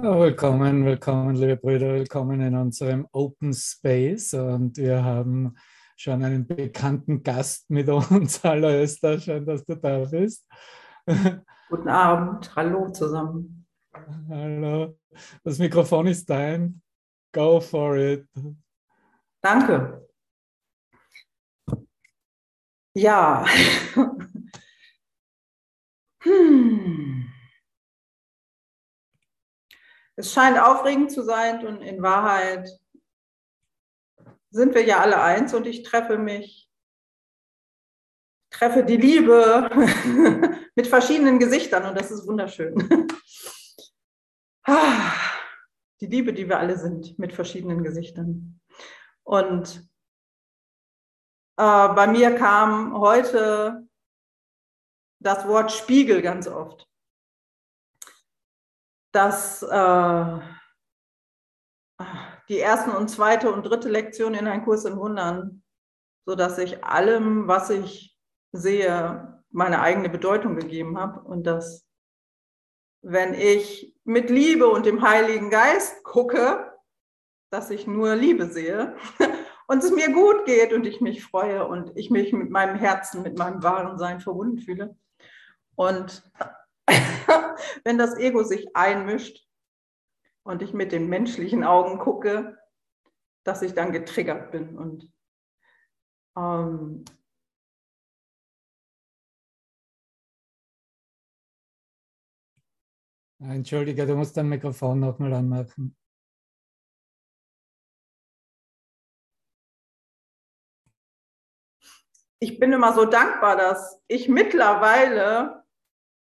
Willkommen, willkommen, liebe Brüder, willkommen in unserem Open Space. Und wir haben schon einen bekannten Gast mit uns. Hallo Esther, schön, dass du da bist. Guten Abend, hallo zusammen. Hallo, das Mikrofon ist dein. Go for it. Danke. Ja. hm. Es scheint aufregend zu sein und in Wahrheit sind wir ja alle eins und ich treffe mich, treffe die Liebe mit verschiedenen Gesichtern und das ist wunderschön. Die Liebe, die wir alle sind, mit verschiedenen Gesichtern. Und äh, bei mir kam heute das Wort Spiegel ganz oft dass äh, die ersten und zweite und dritte Lektion in einen Kurs in Wundern, sodass ich allem, was ich sehe, meine eigene Bedeutung gegeben habe und dass, wenn ich mit Liebe und dem Heiligen Geist gucke, dass ich nur Liebe sehe und es mir gut geht und ich mich freue und ich mich mit meinem Herzen, mit meinem wahren Sein verbunden fühle. Und wenn das Ego sich einmischt und ich mit den menschlichen Augen gucke, dass ich dann getriggert bin. Und ähm, Entschuldige, du musst dein Mikrofon nochmal anmachen. Ich bin immer so dankbar, dass ich mittlerweile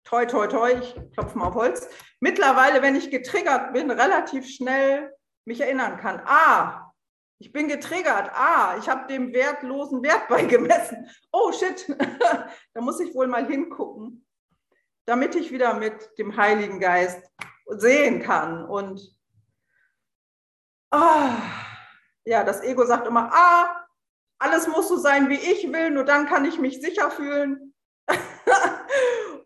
toi, toi, toi, ich klopfe mal auf Holz, mittlerweile, wenn ich getriggert bin, relativ schnell mich erinnern kann. Ah, ich bin getriggert. Ah, ich habe dem wertlosen Wert beigemessen. Oh, shit, da muss ich wohl mal hingucken, damit ich wieder mit dem Heiligen Geist sehen kann. Und ah, ja, das Ego sagt immer, ah, alles muss so sein, wie ich will, nur dann kann ich mich sicher fühlen.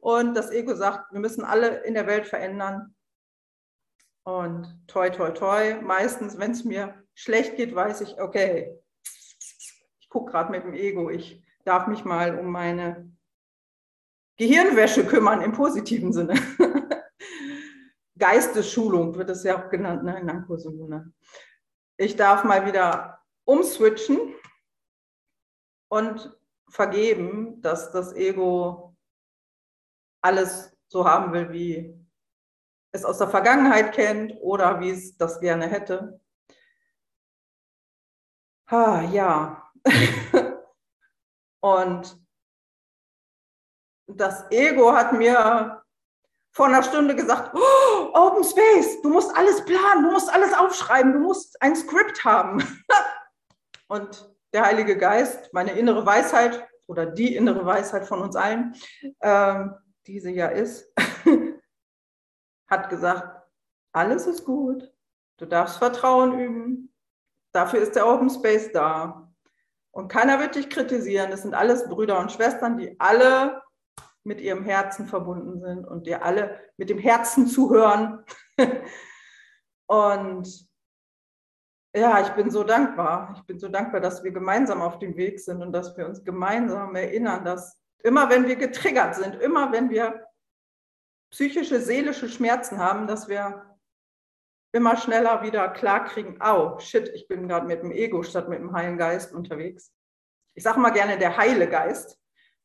Und das Ego sagt, wir müssen alle in der Welt verändern. Und toi, toi, toi, meistens, wenn es mir schlecht geht, weiß ich, okay, ich gucke gerade mit dem Ego, ich darf mich mal um meine Gehirnwäsche kümmern im positiven Sinne. Geistesschulung wird es ja auch genannt ne, in Narkose. Ich darf mal wieder umswitchen und vergeben, dass das Ego alles so haben will, wie es aus der Vergangenheit kennt oder wie es das gerne hätte. Ha, ja. Und das Ego hat mir vor einer Stunde gesagt, oh, Open Space, du musst alles planen, du musst alles aufschreiben, du musst ein Skript haben. Und der Heilige Geist, meine innere Weisheit oder die innere Weisheit von uns allen, ähm, die sie ja ist, hat gesagt, alles ist gut, du darfst Vertrauen üben, dafür ist der Open Space da. Und keiner wird dich kritisieren, das sind alles Brüder und Schwestern, die alle mit ihrem Herzen verbunden sind und dir alle mit dem Herzen zuhören. und ja, ich bin so dankbar. Ich bin so dankbar, dass wir gemeinsam auf dem Weg sind und dass wir uns gemeinsam erinnern, dass Immer wenn wir getriggert sind, immer wenn wir psychische, seelische Schmerzen haben, dass wir immer schneller wieder klar kriegen, au, shit, ich bin gerade mit dem Ego statt mit dem heilen Geist unterwegs. Ich sage mal gerne der heile Geist,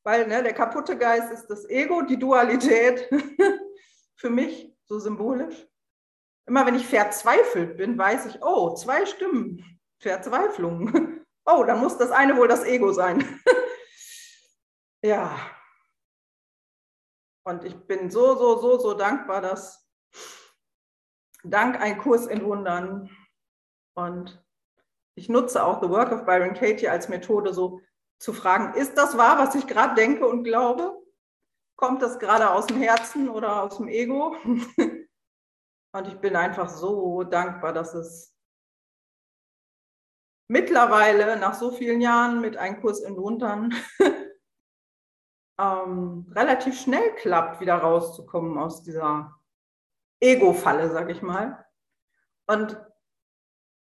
weil ne, der kaputte Geist ist das Ego, die Dualität, für mich so symbolisch. Immer wenn ich verzweifelt bin, weiß ich, oh, zwei Stimmen, Verzweiflung. Oh, dann muss das eine wohl das Ego sein. Ja. Und ich bin so, so, so, so dankbar, dass dank ein Kurs in Wundern und ich nutze auch The Work of Byron Katie als Methode, so zu fragen, ist das wahr, was ich gerade denke und glaube? Kommt das gerade aus dem Herzen oder aus dem Ego? Und ich bin einfach so dankbar, dass es mittlerweile nach so vielen Jahren mit einem Kurs in Wundern ähm, relativ schnell klappt, wieder rauszukommen aus dieser Ego-Falle, sag ich mal. Und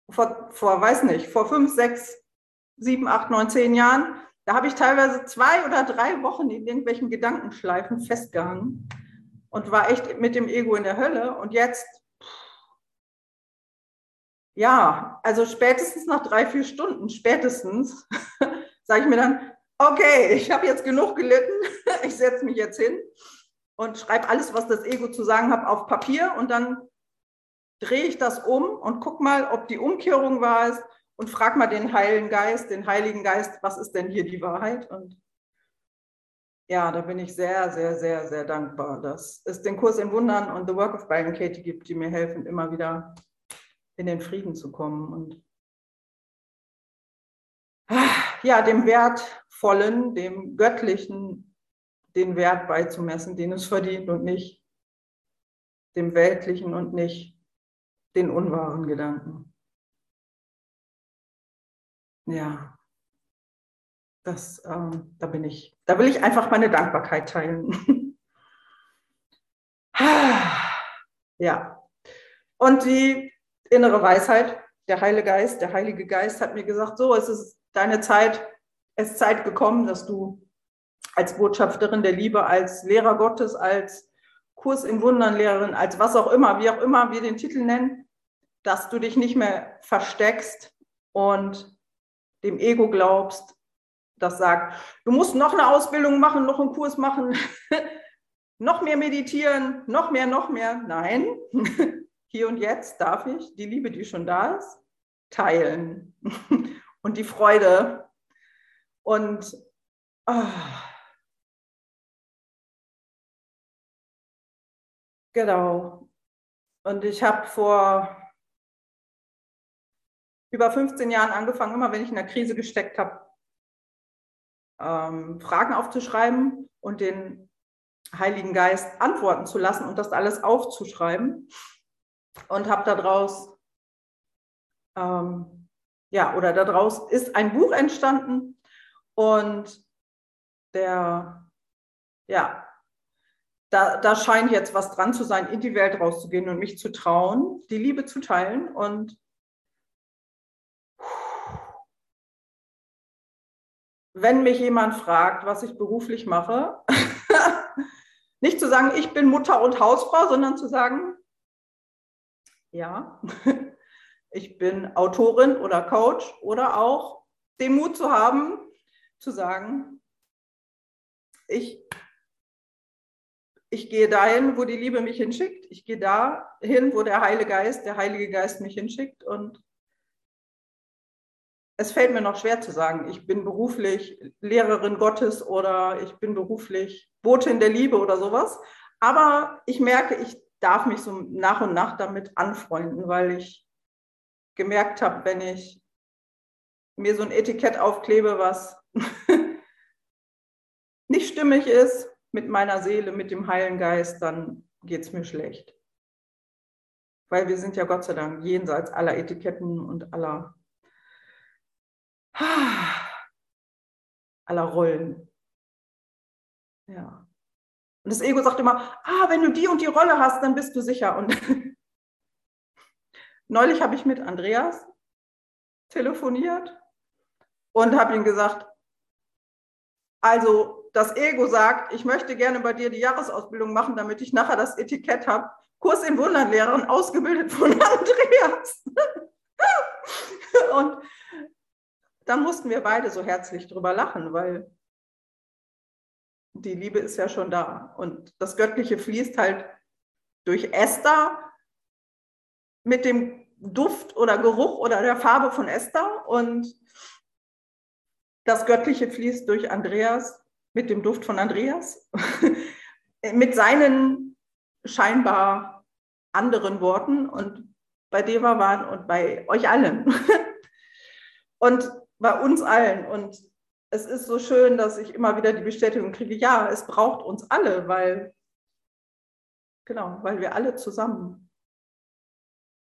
vor, vor, weiß nicht, vor fünf, sechs, sieben, acht, neun, zehn Jahren, da habe ich teilweise zwei oder drei Wochen in irgendwelchen Gedankenschleifen festgehangen und war echt mit dem Ego in der Hölle. Und jetzt, ja, also spätestens nach drei, vier Stunden, spätestens, sage ich mir dann, okay, ich habe jetzt genug gelitten, ich setze mich jetzt hin und schreibe alles, was das Ego zu sagen hat, auf Papier und dann drehe ich das um und guck mal, ob die Umkehrung wahr ist und frag mal den Heiligen Geist, den Heiligen Geist, was ist denn hier die Wahrheit? Und ja, da bin ich sehr, sehr, sehr, sehr dankbar, dass es den Kurs in Wundern und The Work of Byron Katie gibt, die mir helfen, immer wieder in den Frieden zu kommen und ja, dem Wertvollen, dem Göttlichen den Wert beizumessen, den es verdient und nicht dem Weltlichen und nicht den unwahren Gedanken. Ja, das, äh, da bin ich, da will ich einfach meine Dankbarkeit teilen. ja, und die innere Weisheit, der Heilige Geist, der Heilige Geist hat mir gesagt, so, es ist deine Zeit, es ist Zeit gekommen, dass du als Botschafterin der Liebe, als Lehrer Gottes, als Kurs in Wundern Lehrerin, als was auch immer, wie auch immer wir den Titel nennen, dass du dich nicht mehr versteckst und dem Ego glaubst, das sagt, du musst noch eine Ausbildung machen, noch einen Kurs machen, noch mehr meditieren, noch mehr, noch mehr. Nein, hier und jetzt darf ich die Liebe, die schon da ist, teilen und die Freude. Und oh, genau. Und ich habe vor über 15 Jahren angefangen, immer wenn ich in der Krise gesteckt habe, ähm, Fragen aufzuschreiben und den Heiligen Geist antworten zu lassen und das alles aufzuschreiben. Und habe daraus, ähm, ja, oder daraus ist ein Buch entstanden und der, ja, da, da scheint jetzt was dran zu sein, in die Welt rauszugehen und mich zu trauen, die Liebe zu teilen und wenn mich jemand fragt, was ich beruflich mache, nicht zu sagen, ich bin Mutter und Hausfrau, sondern zu sagen, ja, ich bin Autorin oder Coach oder auch den Mut zu haben, zu sagen, ich, ich gehe dahin, wo die Liebe mich hinschickt. Ich gehe dahin, wo der Heilige Geist, der Heilige Geist mich hinschickt und es fällt mir noch schwer zu sagen, ich bin beruflich Lehrerin Gottes oder ich bin beruflich Botin der Liebe oder sowas. Aber ich merke, ich darf mich so nach und nach damit anfreunden, weil ich gemerkt habe, wenn ich mir so ein Etikett aufklebe, was nicht stimmig ist mit meiner Seele, mit dem Heiligen Geist, dann geht es mir schlecht. Weil wir sind ja Gott sei Dank jenseits aller Etiketten und aller aller Rollen. Ja. Und das Ego sagt immer, ah, wenn du die und die Rolle hast, dann bist du sicher. Und neulich habe ich mit Andreas telefoniert und habe ihm gesagt, also das Ego sagt, ich möchte gerne bei dir die Jahresausbildung machen, damit ich nachher das Etikett habe. Kurs in Wunderlehrerin, ausgebildet von Andreas. und da mussten wir beide so herzlich drüber lachen, weil die Liebe ist ja schon da. Und das Göttliche fließt halt durch Esther mit dem Duft oder Geruch oder der Farbe von Esther und das Göttliche fließt durch Andreas mit dem Duft von Andreas, mit seinen scheinbar anderen Worten und bei Deva waren und bei euch allen. Und bei uns allen. Und es ist so schön, dass ich immer wieder die Bestätigung kriege, ja, es braucht uns alle, weil, genau, weil wir alle zusammen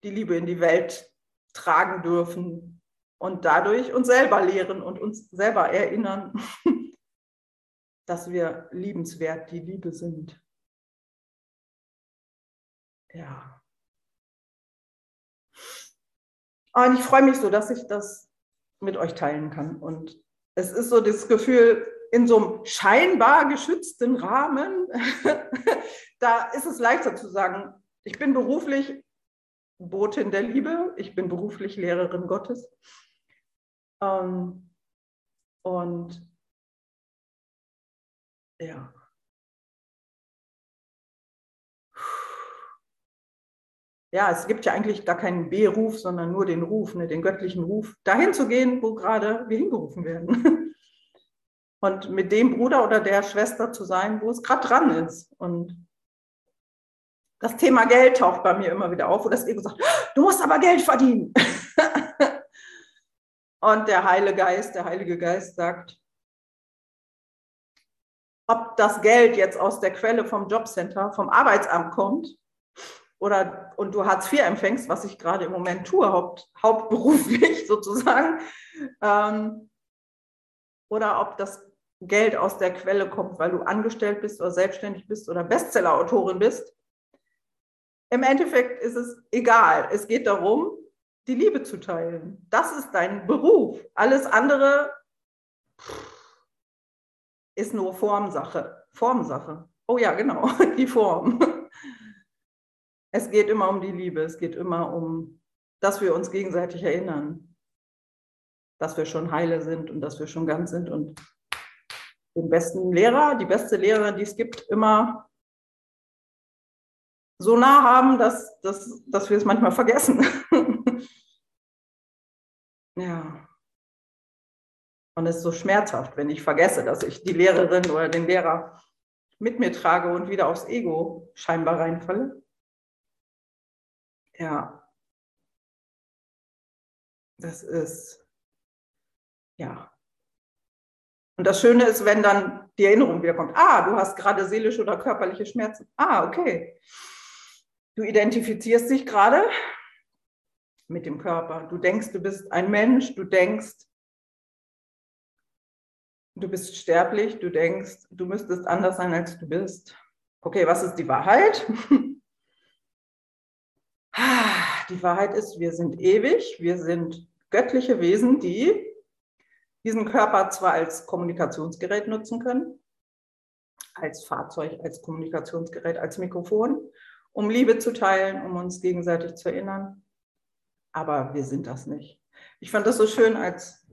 die Liebe in die Welt tragen dürfen und dadurch uns selber lehren und uns selber erinnern, dass wir liebenswert die Liebe sind. Ja. Und ich freue mich so, dass ich das mit euch teilen kann. Und es ist so das Gefühl, in so einem scheinbar geschützten Rahmen, da ist es leichter zu sagen, ich bin beruflich Botin der Liebe, ich bin beruflich Lehrerin Gottes. Ähm, und ja. Ja, es gibt ja eigentlich gar keinen Beruf, sondern nur den Ruf, ne, den göttlichen Ruf, dahin zu gehen, wo gerade wir hingerufen werden. Und mit dem Bruder oder der Schwester zu sein, wo es gerade dran ist. Und das Thema Geld taucht bei mir immer wieder auf, wo das Ego sagt, du musst aber Geld verdienen. Und der Heilige Geist, der Heilige Geist sagt, ob das Geld jetzt aus der Quelle vom Jobcenter, vom Arbeitsamt kommt oder und du Hartz IV empfängst, was ich gerade im Moment tue, haupt, hauptberuflich sozusagen, ähm, oder ob das Geld aus der Quelle kommt, weil du angestellt bist oder selbstständig bist oder Bestsellerautorin bist. Im Endeffekt ist es egal. Es geht darum, die Liebe zu teilen. Das ist dein Beruf. Alles andere ist nur Formsache. Formsache. Oh ja, genau, die Form. Es geht immer um die Liebe. Es geht immer um, dass wir uns gegenseitig erinnern, dass wir schon heile sind und dass wir schon ganz sind und den besten Lehrer, die beste Lehrerin, die es gibt, immer so nah haben, dass, dass, dass wir es manchmal vergessen. ja. Und es ist so schmerzhaft, wenn ich vergesse, dass ich die Lehrerin oder den Lehrer mit mir trage und wieder aufs Ego scheinbar reinfalle. Ja. Das ist, ja. Und das Schöne ist, wenn dann die Erinnerung wieder kommt, ah, du hast gerade seelische oder körperliche Schmerzen. Ah, okay. Du identifizierst dich gerade mit dem Körper. Du denkst, du bist ein Mensch, du denkst, du bist sterblich, du denkst, du müsstest anders sein, als du bist. Okay, was ist die Wahrheit? Die Wahrheit ist, wir sind ewig, wir sind göttliche Wesen, die diesen Körper zwar als Kommunikationsgerät nutzen können, als Fahrzeug, als Kommunikationsgerät, als Mikrofon, um Liebe zu teilen, um uns gegenseitig zu erinnern. Aber wir sind das nicht. Ich fand das so schön, als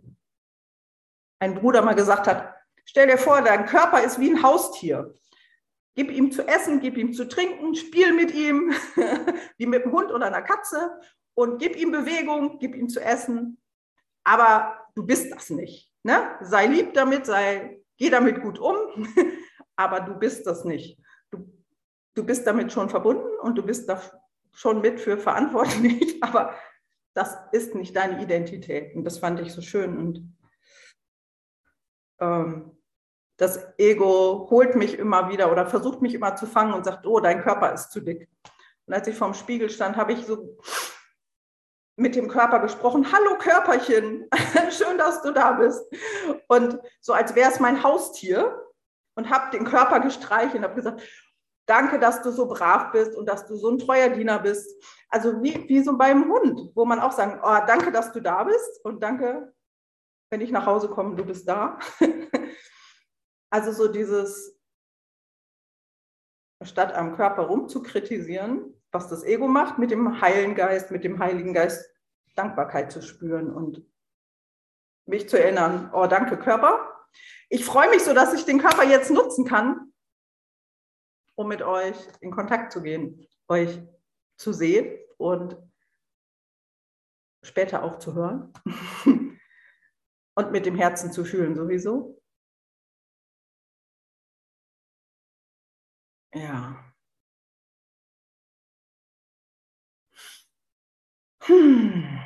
ein Bruder mal gesagt hat, stell dir vor, dein Körper ist wie ein Haustier. Gib ihm zu essen, gib ihm zu trinken, spiel mit ihm, wie mit einem Hund oder einer Katze und gib ihm Bewegung, gib ihm zu essen. Aber du bist das nicht. Ne? Sei lieb damit, sei, geh damit gut um, aber du bist das nicht du bist damit schon verbunden und du bist da schon mit für verantwortlich, aber das ist nicht deine Identität. Und das fand ich so schön. Und ähm, das Ego holt mich immer wieder oder versucht mich immer zu fangen und sagt, oh, dein Körper ist zu dick. Und als ich vorm Spiegel stand, habe ich so mit dem Körper gesprochen, hallo Körperchen, schön, dass du da bist. Und so als wäre es mein Haustier und habe den Körper gestreichelt und habe gesagt, danke, dass du so brav bist und dass du so ein treuer Diener bist. Also wie, wie so beim Hund, wo man auch sagt, oh, danke, dass du da bist und danke, wenn ich nach Hause komme, du bist da. also so dieses, statt am Körper rumzukritisieren, was das Ego macht, mit dem heilen Geist, mit dem Heiligen Geist Dankbarkeit zu spüren und mich zu erinnern, oh, danke Körper. Ich freue mich so, dass ich den Körper jetzt nutzen kann, um mit euch in Kontakt zu gehen, euch zu sehen und später auch zu hören und mit dem Herzen zu fühlen sowieso. Ja. Hm.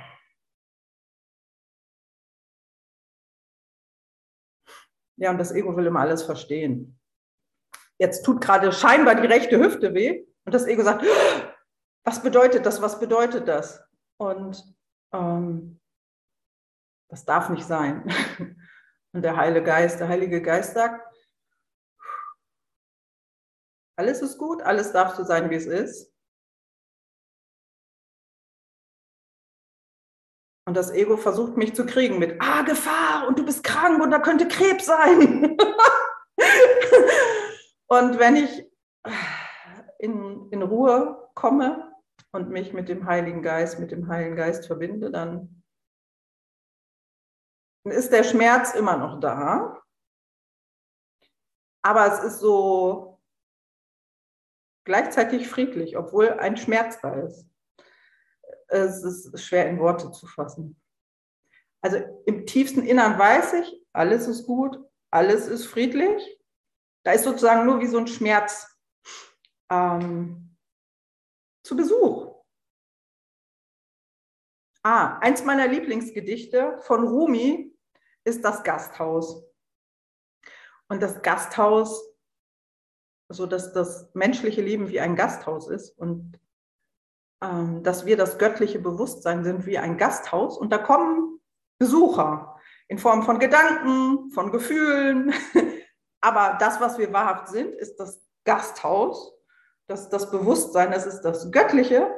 Ja, und das Ego will immer alles verstehen jetzt tut gerade scheinbar die rechte Hüfte weh. Und das Ego sagt, was bedeutet das, was bedeutet das? Und ähm, das darf nicht sein. Und der Heilige Geist, der Heilige Geist sagt, alles ist gut, alles darf so sein, wie es ist. Und das Ego versucht mich zu kriegen mit, ah, Gefahr und du bist krank und da könnte Krebs sein. und wenn ich in, in Ruhe komme und mich mit dem Heiligen Geist, mit dem Heiligen Geist verbinde, dann ist der Schmerz immer noch da. Aber es ist so gleichzeitig friedlich, obwohl ein Schmerz da ist. Es ist schwer in Worte zu fassen. Also im tiefsten Innern weiß ich, alles ist gut, alles ist friedlich. Da ist sozusagen nur wie so ein Schmerz ähm, zu Besuch. Ah, eins meiner Lieblingsgedichte von Rumi ist das Gasthaus. Und das Gasthaus, so dass das menschliche Leben wie ein Gasthaus ist und ähm, dass wir das göttliche Bewusstsein sind wie ein Gasthaus. Und da kommen Besucher in Form von Gedanken, von Gefühlen. Aber das, was wir wahrhaft sind, ist das Gasthaus, das, das Bewusstsein, das ist das Göttliche.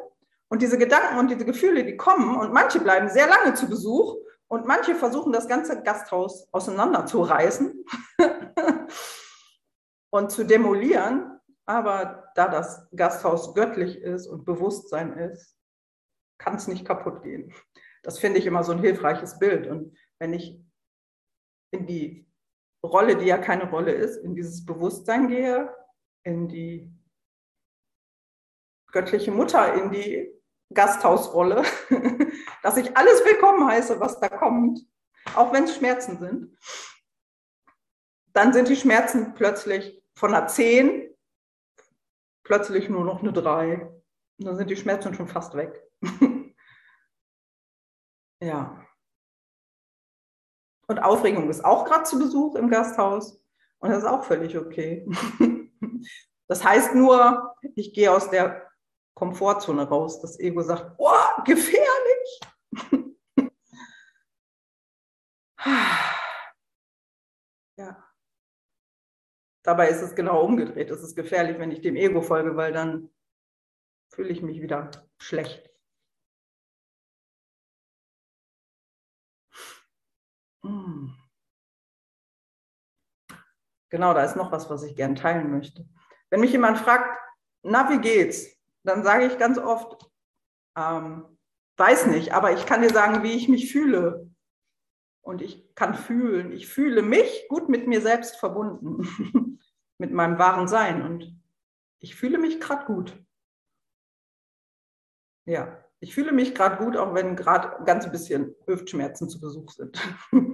Und diese Gedanken und diese Gefühle, die kommen und manche bleiben sehr lange zu Besuch und manche versuchen das ganze Gasthaus auseinanderzureißen und zu demolieren. Aber da das Gasthaus göttlich ist und Bewusstsein ist, kann es nicht kaputt gehen. Das finde ich immer so ein hilfreiches Bild. Und wenn ich in die Rolle, die ja keine Rolle ist, in dieses Bewusstsein gehe, in die göttliche Mutter, in die Gasthausrolle, dass ich alles willkommen heiße, was da kommt, auch wenn es Schmerzen sind. Dann sind die Schmerzen plötzlich von einer 10 plötzlich nur noch eine 3. Und dann sind die Schmerzen schon fast weg. ja. Und Aufregung ist auch gerade zu Besuch im Gasthaus. Und das ist auch völlig okay. Das heißt nur, ich gehe aus der Komfortzone raus. Das Ego sagt, oh, gefährlich. ja. Dabei ist es genau umgedreht. Es ist gefährlich, wenn ich dem Ego folge, weil dann fühle ich mich wieder schlecht. Genau, da ist noch was, was ich gern teilen möchte. Wenn mich jemand fragt, na, wie geht's? dann sage ich ganz oft, ähm, weiß nicht, aber ich kann dir sagen, wie ich mich fühle. Und ich kann fühlen, ich fühle mich gut mit mir selbst verbunden, mit meinem wahren Sein. Und ich fühle mich gerade gut. Ja, ich fühle mich gerade gut, auch wenn gerade ganz ein bisschen Hüftschmerzen zu Besuch sind.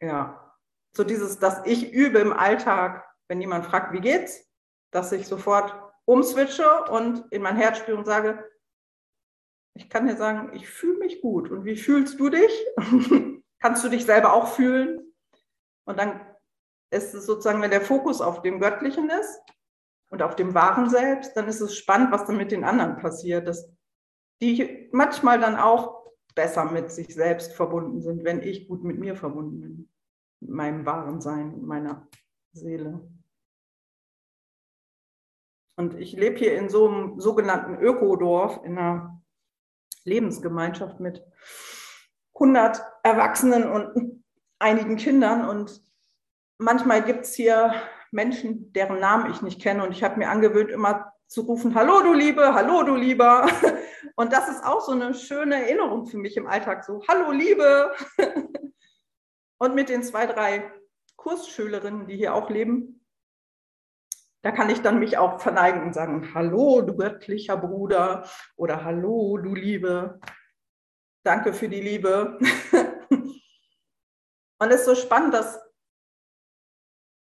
ja, so dieses, dass ich übe im Alltag, wenn jemand fragt, wie geht's, dass ich sofort umswitche und in mein Herz spüre und sage, ich kann dir sagen, ich fühle mich gut. Und wie fühlst du dich? Kannst du dich selber auch fühlen? Und dann ist es sozusagen, wenn der Fokus auf dem Göttlichen ist und auf dem wahren Selbst, dann ist es spannend, was dann mit den anderen passiert, dass die manchmal dann auch besser mit sich selbst verbunden sind, wenn ich gut mit mir verbunden bin, mit meinem wahren Sein, meiner Seele. Und ich lebe hier in so einem sogenannten Ökodorf, in einer Lebensgemeinschaft mit 100 Erwachsenen und einigen Kindern. Und manchmal gibt es hier Menschen, deren Namen ich nicht kenne. Und ich habe mir angewöhnt, immer zu rufen, hallo du Liebe, hallo du Lieber. Und das ist auch so eine schöne Erinnerung für mich im Alltag, so, hallo Liebe. Und mit den zwei, drei Kursschülerinnen, die hier auch leben, da kann ich dann mich auch verneigen und sagen, hallo, du göttlicher Bruder oder hallo, du Liebe. Danke für die Liebe. und es ist so spannend, dass,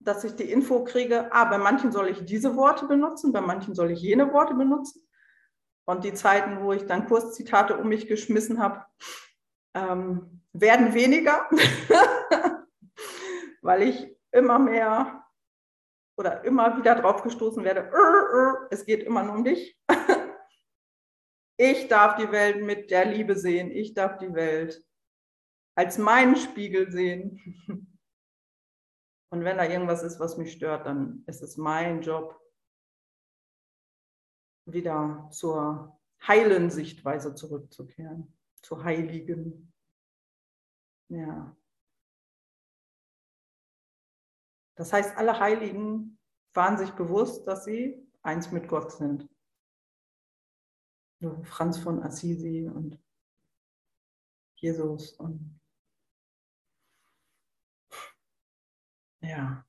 dass ich die Info kriege, ah, bei manchen soll ich diese Worte benutzen, bei manchen soll ich jene Worte benutzen. Und die Zeiten, wo ich dann Kurszitate um mich geschmissen habe, ähm, werden weniger, weil ich immer mehr oder immer wieder drauf gestoßen werde, es geht immer nur um dich. Ich darf die Welt mit der Liebe sehen. Ich darf die Welt als meinen Spiegel sehen. Und wenn da irgendwas ist, was mich stört, dann ist es mein Job, wieder zur heilen Sichtweise zurückzukehren, zu heiligen. Ja. Das heißt, alle Heiligen waren sich bewusst, dass sie eins mit Gott sind. Franz von Assisi und Jesus und ja.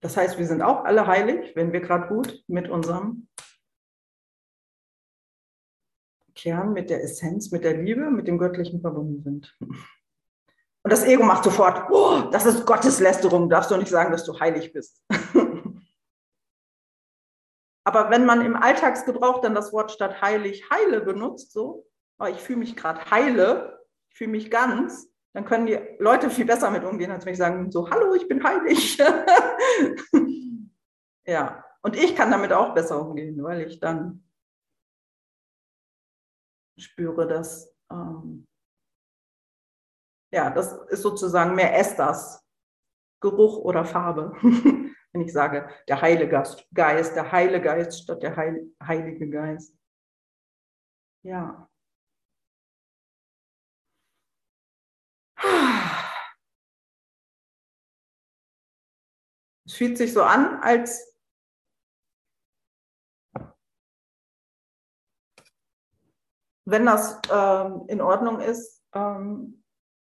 Das heißt, wir sind auch alle heilig, wenn wir gerade gut mit unserem Kern, mit der Essenz, mit der Liebe, mit dem Göttlichen verbunden sind. Und das Ego macht sofort, oh, das ist Gotteslästerung, darfst du nicht sagen, dass du heilig bist. Aber wenn man im Alltagsgebrauch dann das Wort statt heilig heile benutzt, so, oh, ich fühle mich gerade heile, ich fühle mich ganz, dann können die Leute viel besser mit umgehen, als wenn ich sagen, so, hallo, ich bin heilig. ja, und ich kann damit auch besser umgehen, weil ich dann spüre, dass ähm, ja, das ist sozusagen mehr Esters Geruch oder Farbe. Wenn ich sage, der Heilige Geist, der Heilige Geist statt der Heil Heilige Geist. Ja. Es fühlt sich so an, als wenn das ähm, in Ordnung ist, ähm,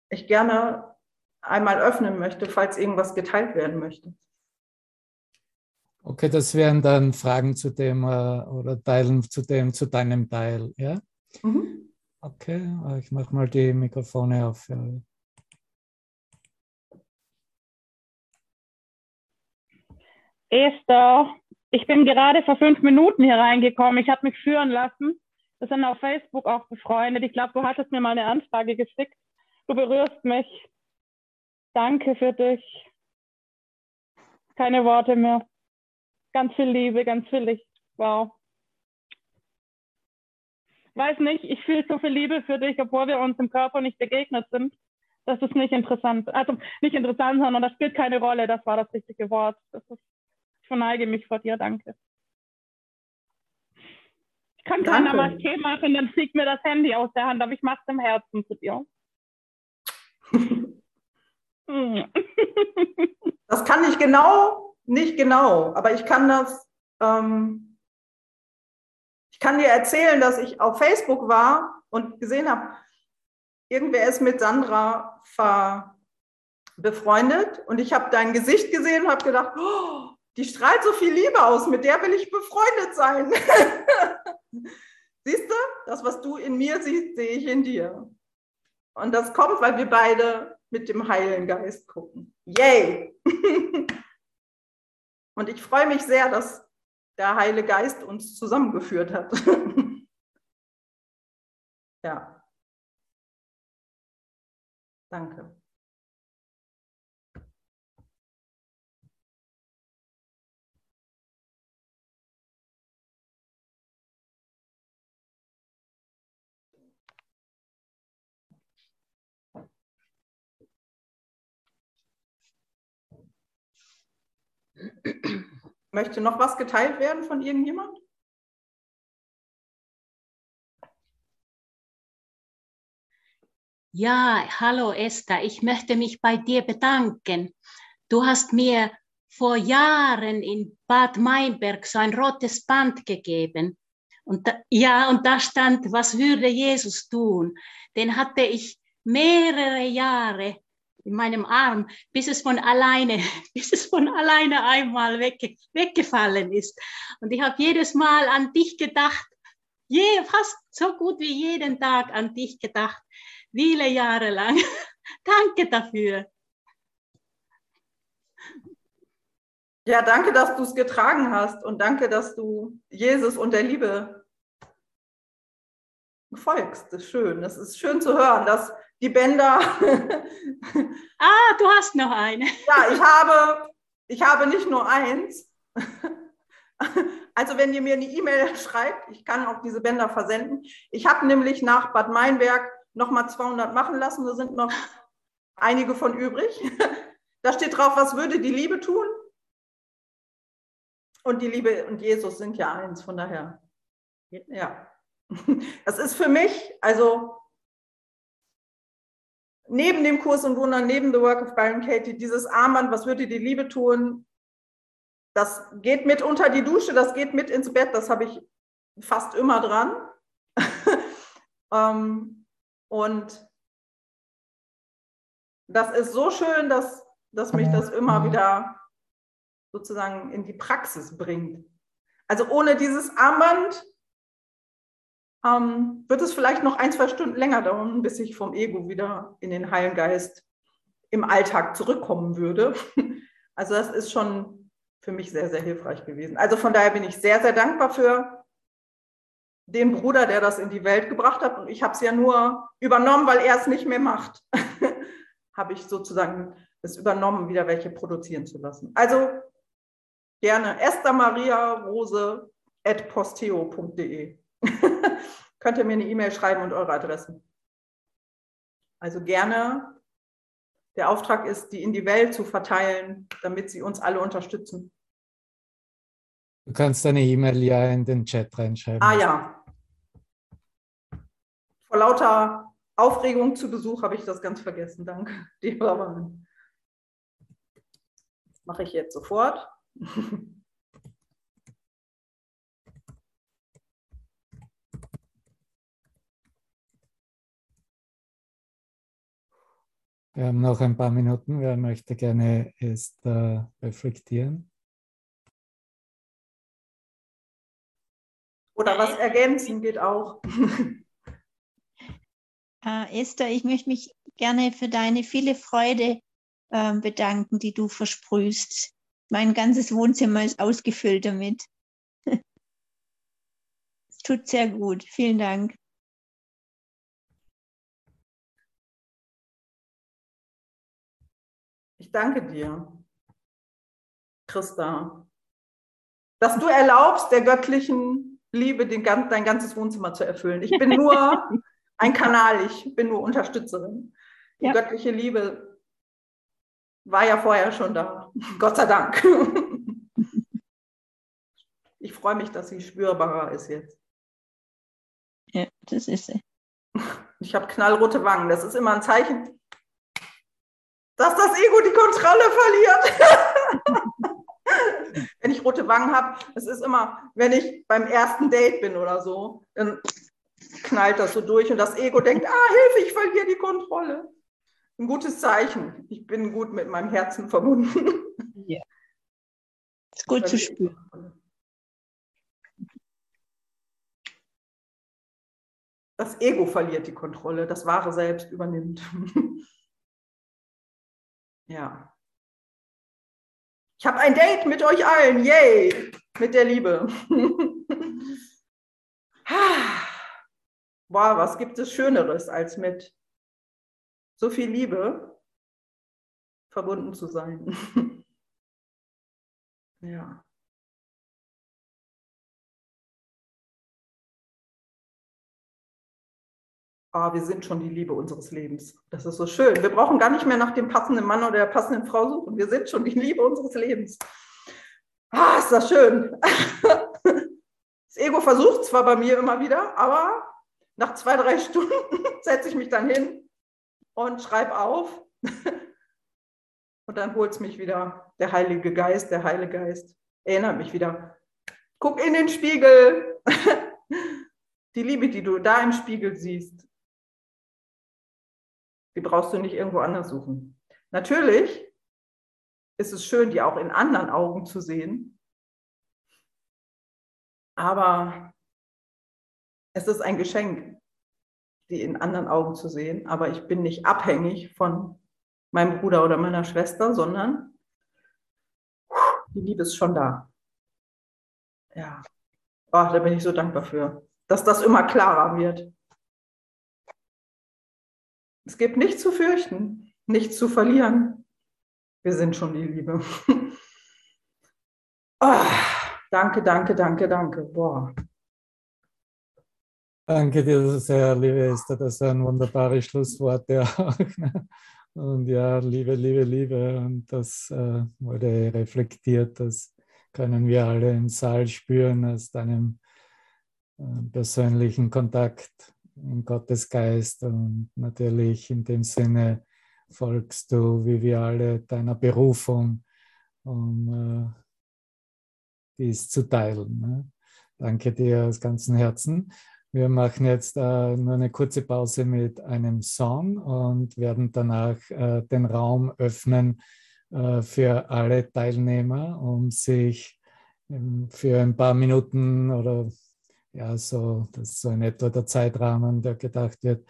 ich gerne einmal öffnen möchte, falls irgendwas geteilt werden möchte. Okay, das wären dann Fragen zu dem äh, oder Teilen zu dem, zu deinem Teil, ja? Mhm. Okay, ich mache mal die Mikrofone auf. Ja. Esther, ich bin gerade vor fünf Minuten hier reingekommen. Ich habe mich führen lassen. Wir sind auf Facebook auch befreundet. Ich glaube, du hattest mir mal eine Anfrage geschickt. Du berührst mich. Danke für dich. Keine Worte mehr. Ganz viel Liebe, ganz viel Licht. Wow. Weiß nicht, ich fühle so viel Liebe für dich, obwohl wir uns im Körper nicht begegnet sind. Das ist nicht interessant. Also nicht interessant, sondern das spielt keine Rolle. Das war das richtige Wort. Das ist, verneige mich vor dir. Danke. Ich kann keiner was Tee machen, dann fliegt mir das Handy aus der Hand, aber ich mache es im Herzen zu dir. das kann ich genau, nicht genau, aber ich kann das, ähm, ich kann dir erzählen, dass ich auf Facebook war und gesehen habe, irgendwer ist mit Sandra ver befreundet und ich habe dein Gesicht gesehen und habe gedacht, oh, die strahlt so viel Liebe aus, mit der will ich befreundet sein. Siehst du, das, was du in mir siehst, sehe ich in dir. Und das kommt, weil wir beide mit dem Heiligen Geist gucken. Yay! Und ich freue mich sehr, dass der Heilige Geist uns zusammengeführt hat. ja. Danke. Möchte noch was geteilt werden von irgendjemand? Ja, hallo Esther, ich möchte mich bei dir bedanken. Du hast mir vor Jahren in Bad Meinberg so ein rotes Band gegeben. Und da, ja, und da stand, was würde Jesus tun? Den hatte ich mehrere Jahre in meinem Arm, bis es von alleine, bis es von alleine einmal wegge weggefallen ist. Und ich habe jedes Mal an dich gedacht, je, fast so gut wie jeden Tag an dich gedacht, viele Jahre lang. danke dafür. Ja, danke, dass du es getragen hast und danke, dass du Jesus und der Liebe folgst. Das ist schön. Das ist schön zu hören, dass die Bänder. ah, du hast noch eine. ja, ich habe, ich habe nicht nur eins. Also wenn ihr mir eine E-Mail schreibt, ich kann auch diese Bänder versenden. Ich habe nämlich nach Bad Meinberg nochmal 200 machen lassen. Da sind noch einige von übrig. Da steht drauf, was würde die Liebe tun? Und die Liebe und Jesus sind ja eins, von daher. Ja. Das ist für mich, also neben dem Kurs und Wunder, neben The Work of Byron Katie, dieses Armband, was würde die Liebe tun? Das geht mit unter die Dusche, das geht mit ins Bett, das habe ich fast immer dran. ähm, und das ist so schön, dass, dass mich das immer wieder sozusagen in die Praxis bringt. Also ohne dieses Armband ähm, wird es vielleicht noch ein, zwei Stunden länger dauern, bis ich vom Ego wieder in den heilen Geist im Alltag zurückkommen würde. Also das ist schon für mich sehr, sehr hilfreich gewesen. Also von daher bin ich sehr, sehr dankbar für den Bruder, der das in die Welt gebracht hat. Und ich habe es ja nur übernommen, weil er es nicht mehr macht. habe ich sozusagen es übernommen, wieder welche produzieren zu lassen. Also gerne Esther Könnt ihr mir eine E-Mail schreiben und eure Adressen. Also gerne. Der Auftrag ist, die in die Welt zu verteilen, damit sie uns alle unterstützen. Du kannst deine E-Mail ja in den Chat reinschreiben. Ah ja. Vor lauter Aufregung zu Besuch habe ich das ganz vergessen. Danke. Mache ich jetzt sofort. Wir haben noch ein paar Minuten. Wer möchte gerne erst äh, reflektieren? Oder was ergänzen geht auch. Äh, Esther, ich möchte mich gerne für deine viele Freude äh, bedanken, die du versprühst. Mein ganzes Wohnzimmer ist ausgefüllt damit. Es tut sehr gut. Vielen Dank. Danke dir, Christa, dass du erlaubst, der göttlichen Liebe den, dein ganzes Wohnzimmer zu erfüllen. Ich bin nur ein Kanal, ich bin nur Unterstützerin. Die ja. göttliche Liebe war ja vorher schon da. Gott sei Dank. Ich freue mich, dass sie spürbarer ist jetzt. Ja, das ist sie. Ich habe knallrote Wangen. Das ist immer ein Zeichen, dass das Ego die Kontrolle verliert. wenn ich rote Wangen habe, es ist immer, wenn ich beim ersten Date bin oder so, dann knallt das so durch und das Ego denkt, ah, Hilfe, ich verliere die Kontrolle. Ein gutes Zeichen. Ich bin gut mit meinem Herzen verbunden. Ja. Ist gut zu spüren. Das Ego verliert die Kontrolle, das wahre Selbst übernimmt. ja. Ich habe ein Date mit euch allen, yay, mit der Liebe. Boah, was gibt es Schöneres, als mit so viel Liebe verbunden zu sein? ja. Oh, wir sind schon die Liebe unseres Lebens. Das ist so schön. Wir brauchen gar nicht mehr nach dem passenden Mann oder der passenden Frau suchen. Wir sind schon die Liebe unseres Lebens. Ah, ist das schön. Das Ego versucht zwar bei mir immer wieder, aber nach zwei, drei Stunden setze ich mich dann hin und schreibe auf. Und dann holt es mich wieder der Heilige Geist, der Heilige Geist erinnert mich wieder. Guck in den Spiegel. Die Liebe, die du da im Spiegel siehst, die brauchst du nicht irgendwo anders suchen. Natürlich ist es schön, die auch in anderen Augen zu sehen. Aber es ist ein Geschenk, die in anderen Augen zu sehen, aber ich bin nicht abhängig von meinem Bruder oder meiner Schwester, sondern die Liebe ist schon da. Ja, oh, da bin ich so dankbar für, dass das immer klarer wird. Es gibt nichts zu fürchten, nichts zu verlieren. Wir sind schon die Liebe. Oh, danke, danke, danke, danke. Boah. Danke dir sehr, liebe Esther. Das sind wunderbare Schlussworte auch. Ne? Und ja, Liebe, Liebe, Liebe. Und das äh, wurde reflektiert, dass können wir alle im Saal spüren aus deinem äh, persönlichen Kontakt im Gottesgeist und natürlich in dem Sinne folgst du, wie wir alle, deiner Berufung, um äh, dies zu teilen. Ne? Danke dir aus ganzem Herzen. Wir machen jetzt äh, nur eine kurze Pause mit einem Song und werden danach äh, den Raum öffnen äh, für alle Teilnehmer, um sich ähm, für ein paar Minuten oder ja, so, das ist so in etwa der Zeitrahmen, der gedacht wird,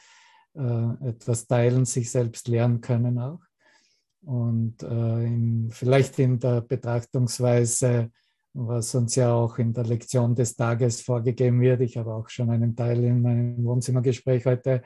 äh, etwas teilen, sich selbst lernen können auch. Und äh, in, vielleicht in der Betrachtungsweise, was uns ja auch in der Lektion des Tages vorgegeben wird. Ich habe auch schon einen Teil in meinem Wohnzimmergespräch heute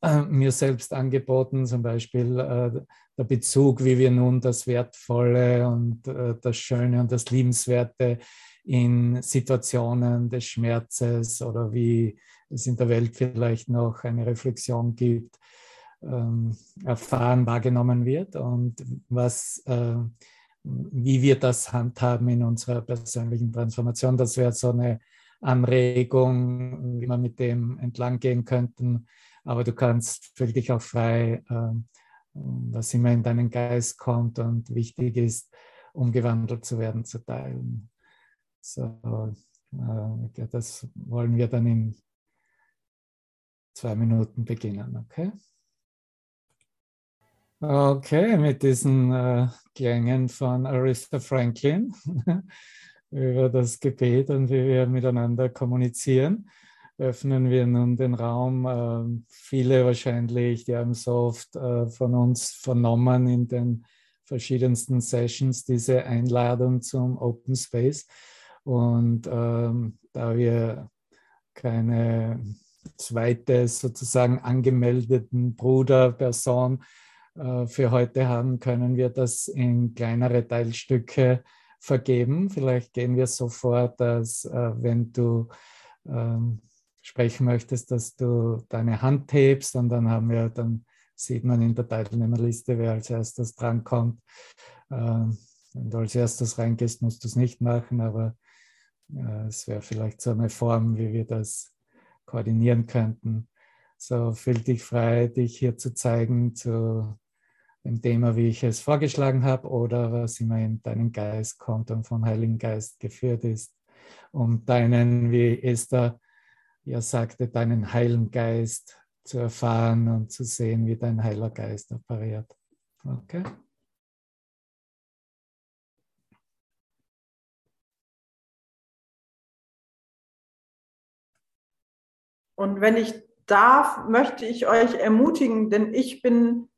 äh, mir selbst angeboten, zum Beispiel äh, der Bezug, wie wir nun das Wertvolle und äh, das Schöne und das Liebenswerte in Situationen des Schmerzes oder wie es in der Welt vielleicht noch eine Reflexion gibt, ähm, erfahren, wahrgenommen wird und was, äh, wie wir das handhaben in unserer persönlichen Transformation. Das wäre so eine Anregung, wie wir mit dem entlang gehen könnten. Aber du kannst, fühl dich auch frei, äh, was immer in deinen Geist kommt und wichtig ist, umgewandelt zu werden, zu teilen. So, äh, das wollen wir dann in zwei Minuten beginnen, okay? Okay, mit diesen äh, Klängen von Aretha Franklin über das Gebet und wie wir miteinander kommunizieren, öffnen wir nun den Raum. Äh, viele wahrscheinlich, die haben so oft äh, von uns vernommen in den verschiedensten Sessions diese Einladung zum Open Space. Und ähm, da wir keine zweite sozusagen angemeldeten Bruderperson äh, für heute haben, können wir das in kleinere Teilstücke vergeben. Vielleicht gehen wir so vor, dass äh, wenn du ähm, sprechen möchtest, dass du deine Hand hebst und dann haben wir, dann sieht man in der Teilnehmerliste, wer als erstes drankommt. Ähm, wenn du als erstes reingehst, musst du es nicht machen, aber es wäre vielleicht so eine Form, wie wir das koordinieren könnten. So fühl dich frei, dich hier zu zeigen zu dem Thema, wie ich es vorgeschlagen habe oder was immer in deinen Geist kommt und vom Heiligen Geist geführt ist, um deinen, wie Esther ja sagte, deinen Heiligen Geist zu erfahren und zu sehen, wie dein Heiler Geist operiert. Okay? Und wenn ich darf, möchte ich euch ermutigen, denn ich bin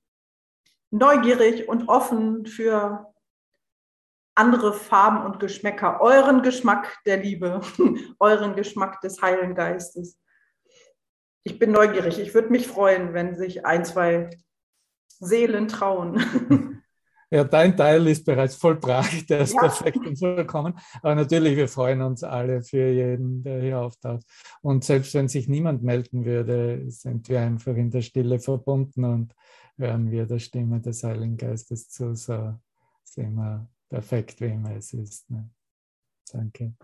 neugierig und offen für andere Farben und Geschmäcker, euren Geschmack der Liebe, euren Geschmack des Heiligen Geistes. Ich bin neugierig. Ich würde mich freuen, wenn sich ein, zwei Seelen trauen. Ja, dein Teil ist bereits vollbracht, der ist ja. perfekt und vollkommen. Aber natürlich, wir freuen uns alle für jeden, der hier auftaucht. Und selbst wenn sich niemand melden würde, sind wir einfach in der Stille verbunden und hören wir der Stimme des Heiligen Geistes zu. So sind wir perfekt, wie immer es ist. Ne? Danke.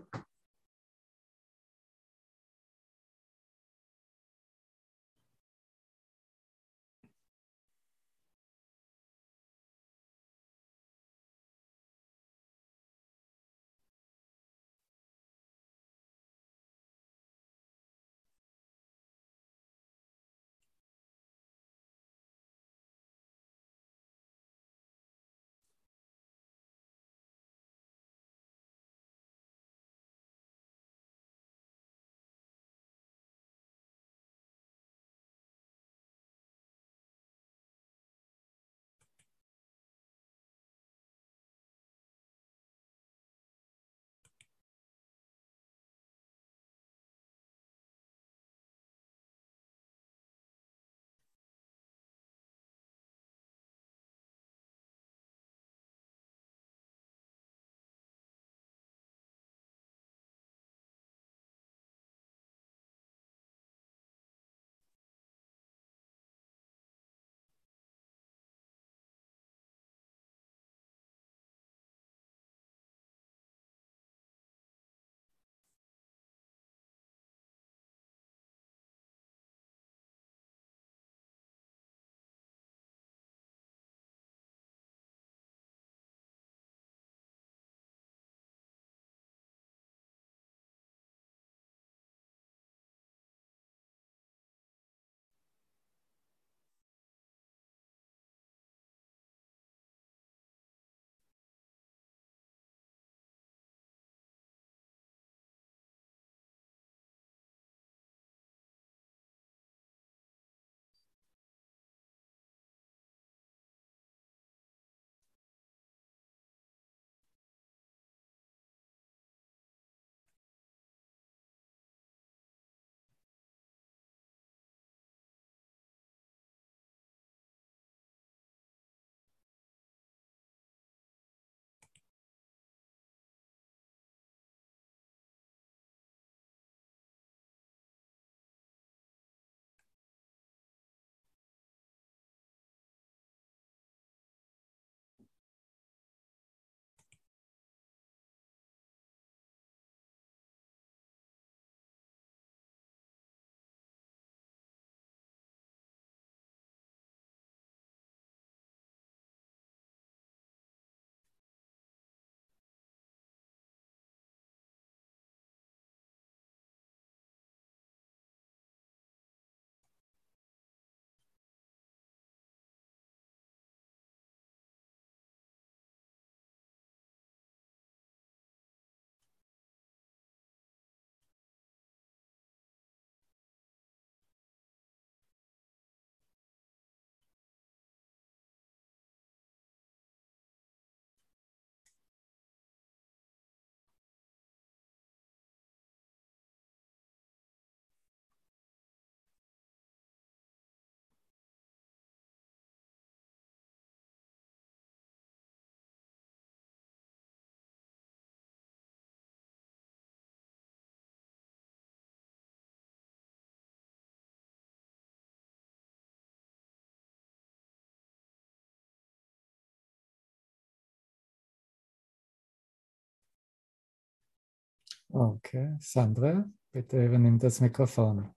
Okay, Sandra, bitte übernimm das Mikrofon.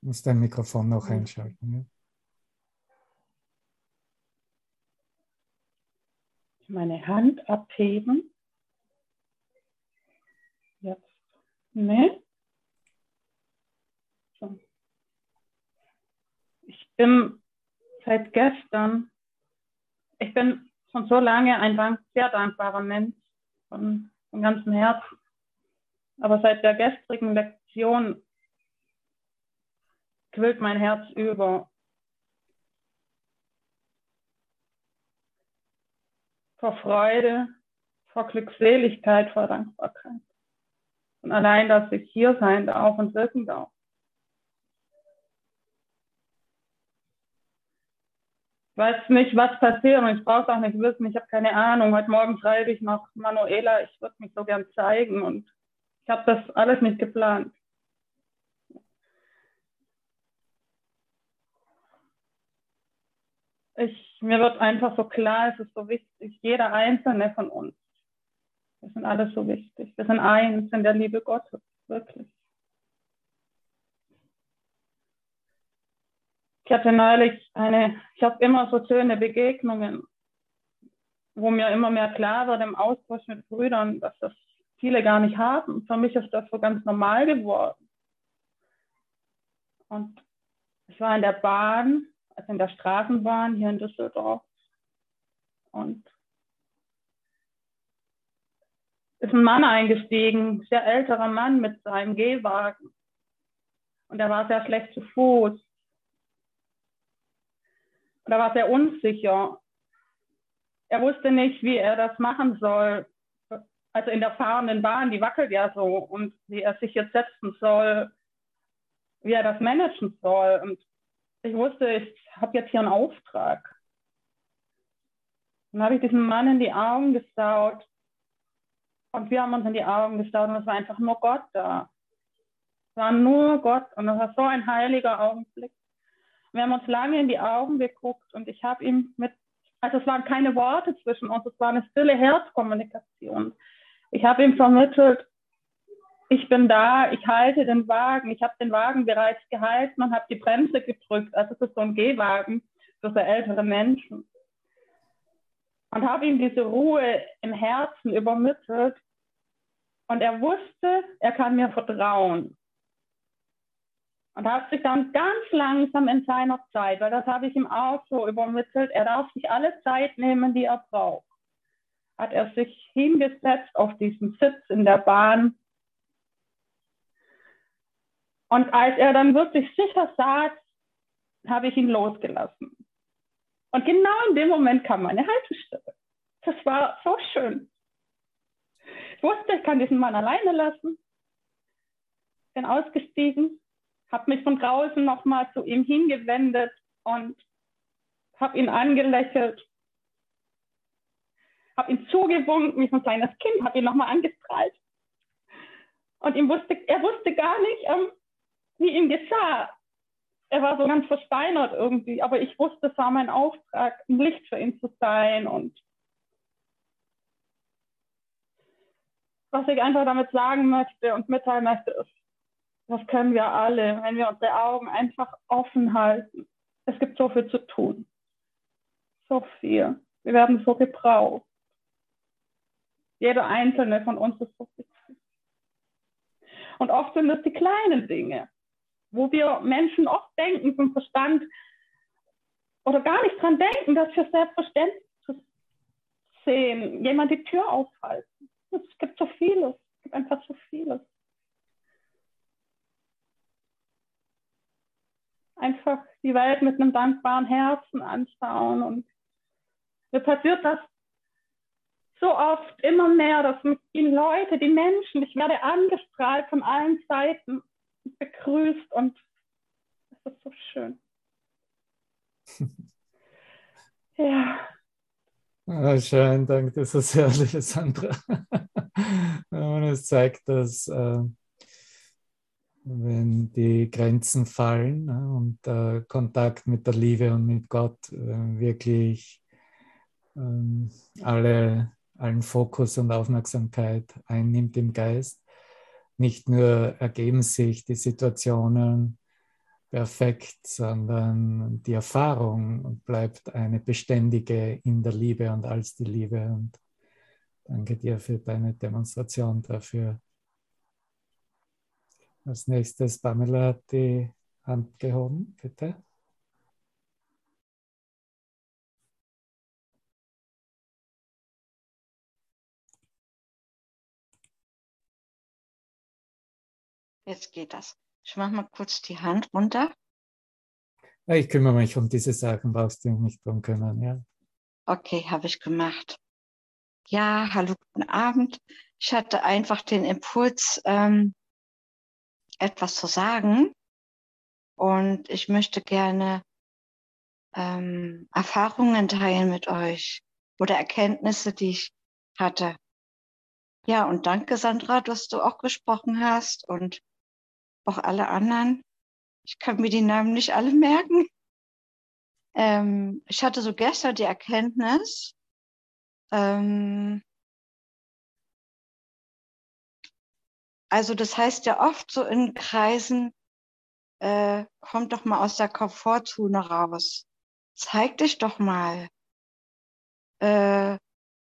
Du musst dein Mikrofon noch einschalten. Ja? Meine Hand abheben. Jetzt. Ne? So. Ich bin seit gestern, ich bin schon so lange ein sehr dankbarer Mensch von, von ganzem Herzen. Aber seit der gestrigen Lektion quillt mein Herz über. Vor Freude, vor Glückseligkeit, vor Dankbarkeit. Und allein, dass ich hier sein darf und wirken darf. Weiß nicht, was passiert und ich brauche es auch nicht wissen. Ich habe keine Ahnung. Heute Morgen schreibe ich noch Manuela, ich würde mich so gern zeigen und ich habe das alles nicht geplant. Ich, mir wird einfach so klar, es ist so wichtig, jeder einzelne von uns. Wir sind alle so wichtig. Wir sind eins in der Liebe Gottes, wirklich. Ich hatte neulich eine, ich habe immer so schöne Begegnungen, wo mir immer mehr klar wird im Austausch mit Brüdern, dass das viele gar nicht haben. Für mich ist das so ganz normal geworden. Und ich war in der Bahn also in der Straßenbahn hier in Düsseldorf. Und ist ein Mann eingestiegen, sehr älterer Mann mit seinem Gehwagen. Und er war sehr schlecht zu Fuß. Und er war sehr unsicher. Er wusste nicht, wie er das machen soll. Also in der fahrenden Bahn, die wackelt ja so und wie er sich jetzt setzen soll, wie er das managen soll. Und ich wusste, ich habe jetzt hier einen Auftrag. Dann habe ich diesem Mann in die Augen geschaut und wir haben uns in die Augen geschaut und es war einfach nur Gott da. Es war nur Gott und es war so ein heiliger Augenblick. Wir haben uns lange in die Augen geguckt und ich habe ihm mit, also es waren keine Worte zwischen uns, es war eine stille Herzkommunikation. Ich habe ihm vermittelt, ich bin da, ich halte den Wagen, ich habe den Wagen bereits gehalten und habe die Bremse gedrückt. Also es ist so ein Gehwagen für so ältere Menschen. Und habe ihm diese Ruhe im Herzen übermittelt. Und er wusste, er kann mir vertrauen. Und hat sich dann ganz langsam in seiner Zeit, weil das habe ich ihm auch so übermittelt, er darf sich alle Zeit nehmen, die er braucht, hat er sich hingesetzt auf diesen Sitz in der Bahn und als er dann wirklich sicher saß, habe ich ihn losgelassen. Und genau in dem Moment kam meine Haltestelle. Das war so schön. Ich wusste, ich kann diesen Mann alleine lassen. Bin ausgestiegen, habe mich von draußen nochmal zu ihm hingewendet und habe ihn angelächelt, habe ihm zugewunken wie so ein kleines Kind, habe ihn nochmal angestrahlt. Und ihm wusste, er wusste gar nicht, ähm, wie ihm geschah. Er war so ganz versteinert irgendwie, aber ich wusste, es war mein Auftrag, ein Licht für ihn zu sein. Und was ich einfach damit sagen möchte und mitteilen möchte, ist, das können wir alle, wenn wir unsere Augen einfach offen halten. Es gibt so viel zu tun. So viel. Wir werden so gebraucht. Jeder einzelne von uns ist so wichtig. Und oft sind es die kleinen Dinge wo wir Menschen oft denken vom Verstand oder gar nicht dran denken, dass wir selbstverständlich zu sehen, jemand die Tür aufhalten. Es gibt so vieles, es gibt einfach so vieles. Einfach die Welt mit einem dankbaren Herzen anschauen und mir passiert das so oft immer mehr, dass die Leute, die Menschen, ich werde angestrahlt von allen Seiten begrüßt und das ist so schön. ja. Oh, schön, danke, das ist herrlich, Sandra. Und es zeigt, dass äh, wenn die Grenzen fallen ne, und der Kontakt mit der Liebe und mit Gott äh, wirklich ähm, alle, allen Fokus und Aufmerksamkeit einnimmt im Geist. Nicht nur ergeben sich die Situationen perfekt, sondern die Erfahrung bleibt eine beständige in der Liebe und als die Liebe. Und danke dir für deine Demonstration dafür. Als nächstes Pamela hat die Hand gehoben, bitte. Jetzt geht das. Ich mache mal kurz die Hand runter. Ich kümmere mich um diese Sachen, brauchst du nicht drum kümmern, ja. Okay, habe ich gemacht. Ja, hallo, guten Abend. Ich hatte einfach den Impuls, ähm, etwas zu sagen. Und ich möchte gerne ähm, Erfahrungen teilen mit euch oder Erkenntnisse, die ich hatte. Ja, und danke, Sandra, dass du auch gesprochen hast und auch alle anderen. Ich kann mir die Namen nicht alle merken. Ähm, ich hatte so gestern die Erkenntnis, ähm, Also das heißt ja oft so in Kreisen, äh, kommt doch mal aus der Komfortzone raus. Zeig dich doch mal. Äh,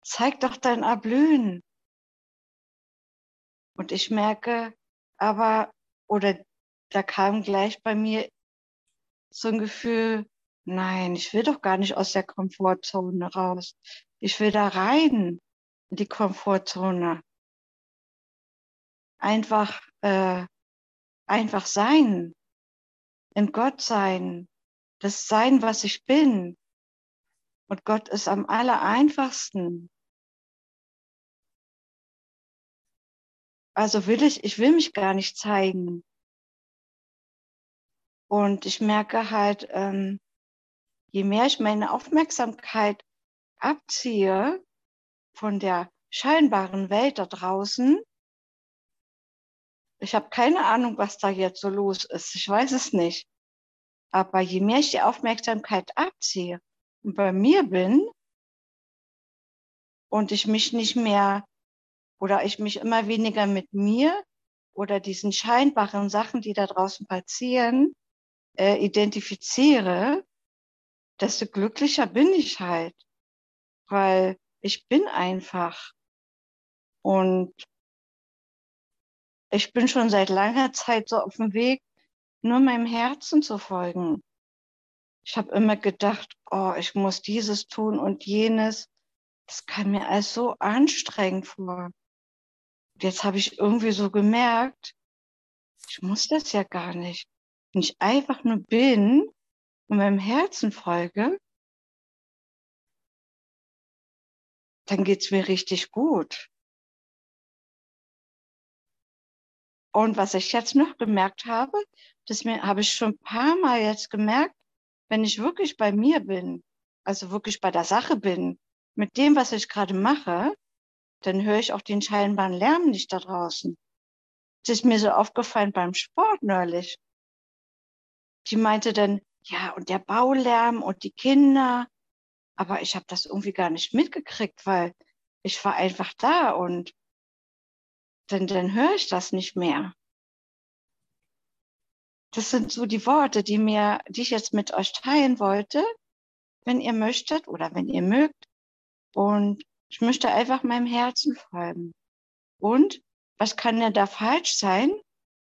zeig doch dein Erblühen. Und ich merke aber, oder da kam gleich bei mir so ein Gefühl, nein, ich will doch gar nicht aus der Komfortzone raus. Ich will da rein in die Komfortzone einfach, äh, einfach sein, in Gott sein, das Sein, was ich bin. Und Gott ist am aller einfachsten. Also will ich, ich will mich gar nicht zeigen. Und ich merke halt, ähm, je mehr ich meine Aufmerksamkeit abziehe von der scheinbaren Welt da draußen, ich habe keine Ahnung, was da jetzt so los ist. Ich weiß es nicht. Aber je mehr ich die Aufmerksamkeit abziehe und bei mir bin und ich mich nicht mehr oder ich mich immer weniger mit mir oder diesen scheinbaren Sachen, die da draußen passieren, äh, identifiziere, desto glücklicher bin ich halt, weil ich bin einfach. Und ich bin schon seit langer Zeit so auf dem Weg, nur meinem Herzen zu folgen. Ich habe immer gedacht, oh, ich muss dieses tun und jenes. Das kam mir alles so anstrengend vor. Jetzt habe ich irgendwie so gemerkt, ich muss das ja gar nicht. Wenn ich einfach nur bin und meinem Herzen folge, dann geht's mir richtig gut. Und was ich jetzt noch gemerkt habe, das habe ich schon ein paar Mal jetzt gemerkt, wenn ich wirklich bei mir bin, also wirklich bei der Sache bin, mit dem, was ich gerade mache, dann höre ich auch den scheinbaren Lärm nicht da draußen. Das ist mir so aufgefallen beim Sport neulich. Die meinte dann, ja, und der Baulärm und die Kinder. Aber ich habe das irgendwie gar nicht mitgekriegt, weil ich war einfach da und dann, dann höre ich das nicht mehr. Das sind so die Worte, die mir, die ich jetzt mit euch teilen wollte, wenn ihr möchtet oder wenn ihr mögt. Und ich möchte einfach meinem Herzen folgen. Und was kann denn da falsch sein,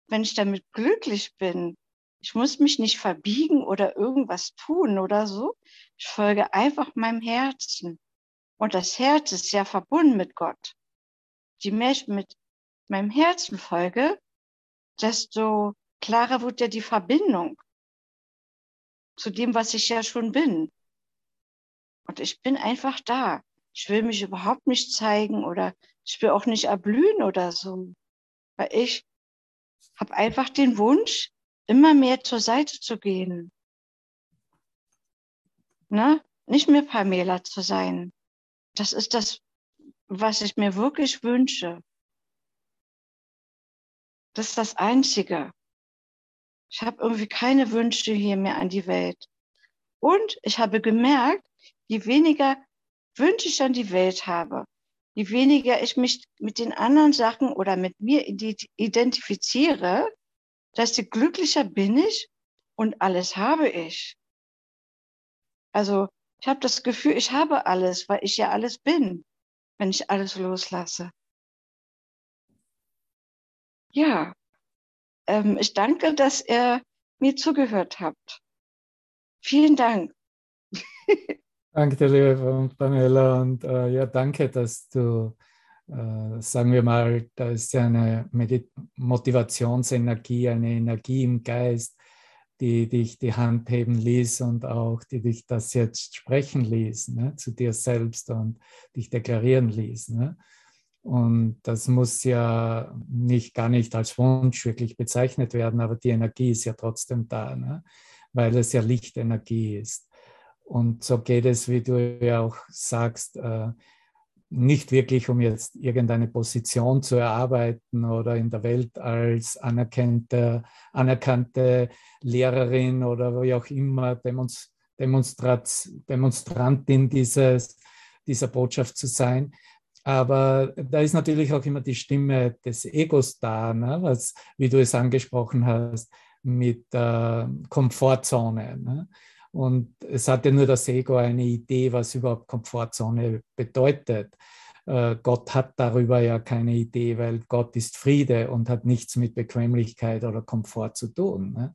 wenn ich damit glücklich bin? Ich muss mich nicht verbiegen oder irgendwas tun oder so. Ich folge einfach meinem Herzen. Und das Herz ist ja verbunden mit Gott. Je mehr ich mit meinem Herzen folge, desto klarer wird ja die Verbindung zu dem, was ich ja schon bin. Und ich bin einfach da. Ich will mich überhaupt nicht zeigen oder ich will auch nicht erblühen oder so. Weil ich habe einfach den Wunsch, immer mehr zur Seite zu gehen. Ne? Nicht mehr Pamela zu sein. Das ist das, was ich mir wirklich wünsche. Das ist das Einzige. Ich habe irgendwie keine Wünsche hier mehr an die Welt. Und ich habe gemerkt, je weniger Wünsche ich an die Welt habe, je weniger ich mich mit den anderen Sachen oder mit mir identifiziere, desto glücklicher bin ich und alles habe ich. Also ich habe das Gefühl, ich habe alles, weil ich ja alles bin, wenn ich alles loslasse. Ja, ähm, ich danke, dass ihr mir zugehört habt. Vielen Dank. danke dir, liebe Pamela. Und äh, ja, danke, dass du, äh, sagen wir mal, da ist ja eine Medit Motivationsenergie, eine Energie im Geist, die dich die Hand heben ließ und auch die dich das jetzt sprechen ließ, ne, zu dir selbst und dich deklarieren ließ. Ne? Und das muss ja nicht gar nicht als Wunsch wirklich bezeichnet werden, aber die Energie ist ja trotzdem da, ne? weil es ja Lichtenergie ist. Und so geht es, wie du ja auch sagst, äh, nicht wirklich, um jetzt irgendeine Position zu erarbeiten oder in der Welt als anerkannte, anerkannte Lehrerin oder wie auch immer Demonstrat, Demonstrantin dieses, dieser Botschaft zu sein, aber da ist natürlich auch immer die Stimme des Egos da, ne? was, wie du es angesprochen hast, mit äh, Komfortzone. Ne? Und es hatte nur das Ego eine Idee, was überhaupt Komfortzone bedeutet. Äh, Gott hat darüber ja keine Idee, weil Gott ist Friede und hat nichts mit Bequemlichkeit oder Komfort zu tun. Ne?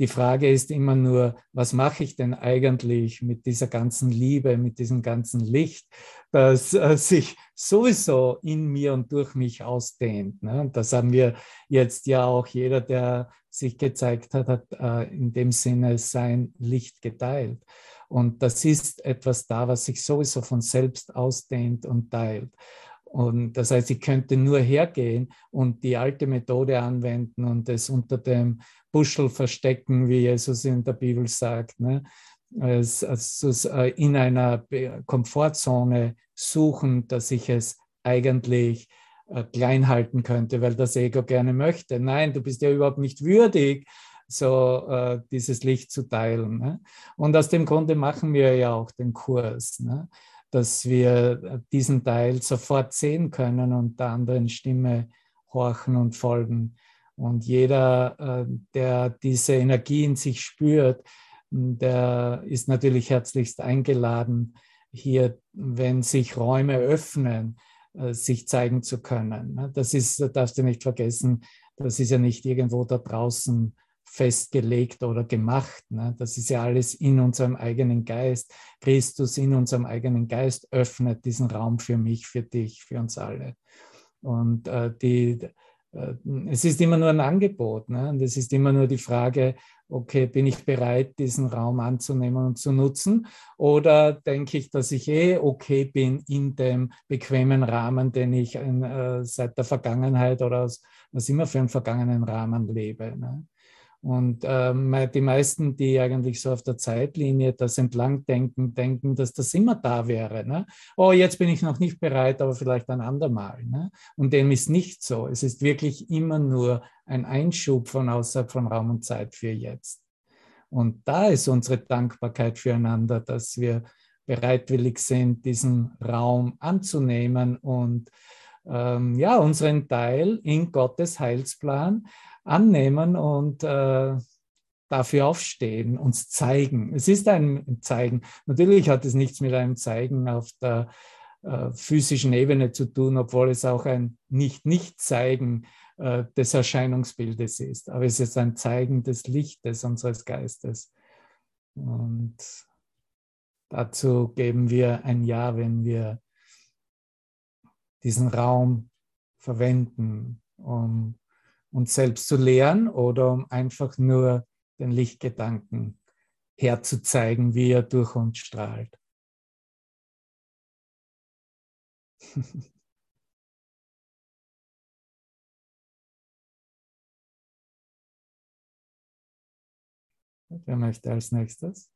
Die Frage ist immer nur, was mache ich denn eigentlich mit dieser ganzen Liebe, mit diesem ganzen Licht, das äh, sich sowieso in mir und durch mich ausdehnt. Ne? Und das haben wir jetzt ja auch, jeder, der sich gezeigt hat, hat äh, in dem Sinne sein Licht geteilt. Und das ist etwas da, was sich sowieso von selbst ausdehnt und teilt. Und das heißt, ich könnte nur hergehen und die alte Methode anwenden und es unter dem Buschel verstecken, wie Jesus in der Bibel sagt. Ne? Also in einer Komfortzone suchen, dass ich es eigentlich äh, klein halten könnte, weil das Ego gerne möchte. Nein, du bist ja überhaupt nicht würdig, so äh, dieses Licht zu teilen. Ne? Und aus dem Grunde machen wir ja auch den Kurs. Ne? dass wir diesen Teil sofort sehen können und der anderen Stimme horchen und folgen. Und jeder, äh, der diese Energie in sich spürt, der ist natürlich herzlichst eingeladen, hier, wenn sich Räume öffnen, äh, sich zeigen zu können. Das ist, darfst du nicht vergessen, das ist ja nicht irgendwo da draußen festgelegt oder gemacht. Ne? Das ist ja alles in unserem eigenen Geist. Christus in unserem eigenen Geist öffnet diesen Raum für mich, für dich, für uns alle. Und äh, die, es ist immer nur ein Angebot. Ne? Und es ist immer nur die Frage, okay, bin ich bereit, diesen Raum anzunehmen und zu nutzen? Oder denke ich, dass ich eh okay bin in dem bequemen Rahmen, den ich äh, seit der Vergangenheit oder aus was immer für einen vergangenen Rahmen lebe? Ne? Und ähm, die meisten, die eigentlich so auf der Zeitlinie das entlang denken, denken, dass das immer da wäre. Ne? Oh, jetzt bin ich noch nicht bereit, aber vielleicht ein andermal. Ne? Und dem ist nicht so. Es ist wirklich immer nur ein Einschub von außerhalb von Raum und Zeit für jetzt. Und da ist unsere Dankbarkeit füreinander, dass wir bereitwillig sind, diesen Raum anzunehmen und ähm, ja, unseren Teil in Gottes Heilsplan annehmen und äh, dafür aufstehen, uns zeigen. Es ist ein Zeigen. Natürlich hat es nichts mit einem Zeigen auf der äh, physischen Ebene zu tun, obwohl es auch ein Nicht-Nicht-Zeigen äh, des Erscheinungsbildes ist. Aber es ist ein Zeigen des Lichtes unseres Geistes. Und dazu geben wir ein Ja, wenn wir diesen Raum verwenden, um uns selbst zu lehren oder um einfach nur den Lichtgedanken herzuzeigen, wie er durch uns strahlt. Wer möchte als nächstes?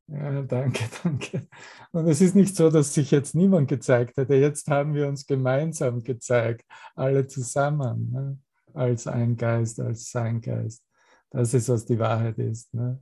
Ja, danke, danke. Und es ist nicht so, dass sich jetzt niemand gezeigt hätte. Jetzt haben wir uns gemeinsam gezeigt, alle zusammen, ne? als ein Geist, als sein Geist. Das ist, was die Wahrheit ist. Ne?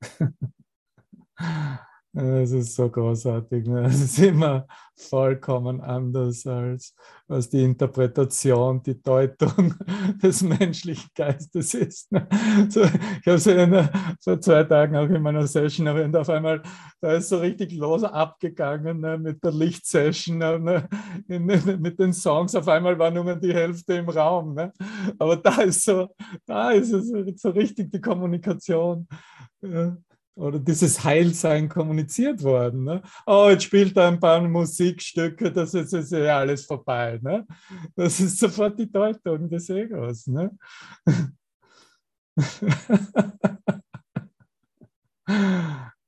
Es ist so großartig. Ne? Es ist immer vollkommen anders als was die Interpretation, die Deutung des menschlichen Geistes ist. Ne? So, ich habe so eine, vor zwei Tagen auch in meiner Session erwähnt, auf einmal, da ist so richtig los abgegangen ne? mit der Lichtsession, ne? in, mit den Songs. Auf einmal war nur die Hälfte im Raum. Ne? Aber da ist so, da ist es so richtig die Kommunikation. Ja oder dieses Heilsein kommuniziert worden. Ne? Oh, jetzt spielt er ein paar Musikstücke, das ist, ist ja alles vorbei. Ne? Das ist sofort die Deutung des Egos. Ne?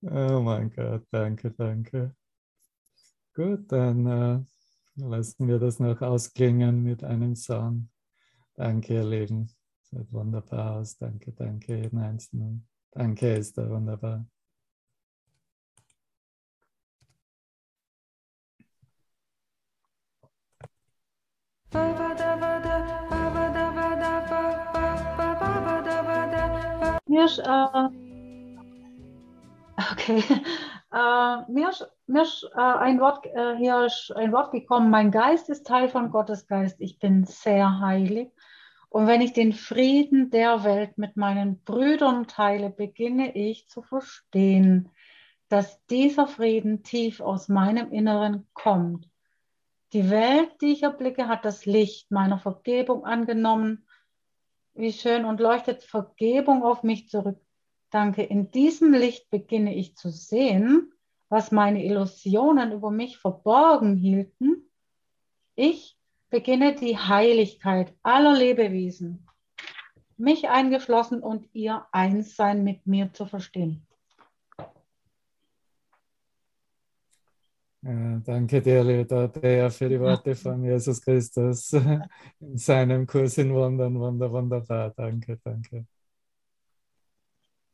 oh mein Gott, danke, danke. Gut, dann äh, lassen wir das noch ausklingen mit einem Song. Danke, ihr Lieben. Seid wunderbar aus. Danke, danke, jeden Einzelnen. Danke, Esther, wunderbar. Mir äh, okay, äh, mir ist, mir ist äh, ein Wort, äh, hier ist ein Wort gekommen, mein Geist ist Teil von Gottes Geist, ich bin sehr heilig. Und wenn ich den Frieden der Welt mit meinen Brüdern teile, beginne ich zu verstehen, dass dieser Frieden tief aus meinem Inneren kommt. Die Welt, die ich erblicke, hat das Licht meiner Vergebung angenommen. Wie schön und leuchtet Vergebung auf mich zurück. Danke. In diesem Licht beginne ich zu sehen, was meine Illusionen über mich verborgen hielten. Ich beginne die Heiligkeit aller Lebewesen, mich eingeschlossen und ihr Einssein mit mir zu verstehen. Ja, danke dir, Leotatea, für die Worte von Jesus Christus in seinem Kurs in Wundern. Wunder, wunderbar. Danke, danke.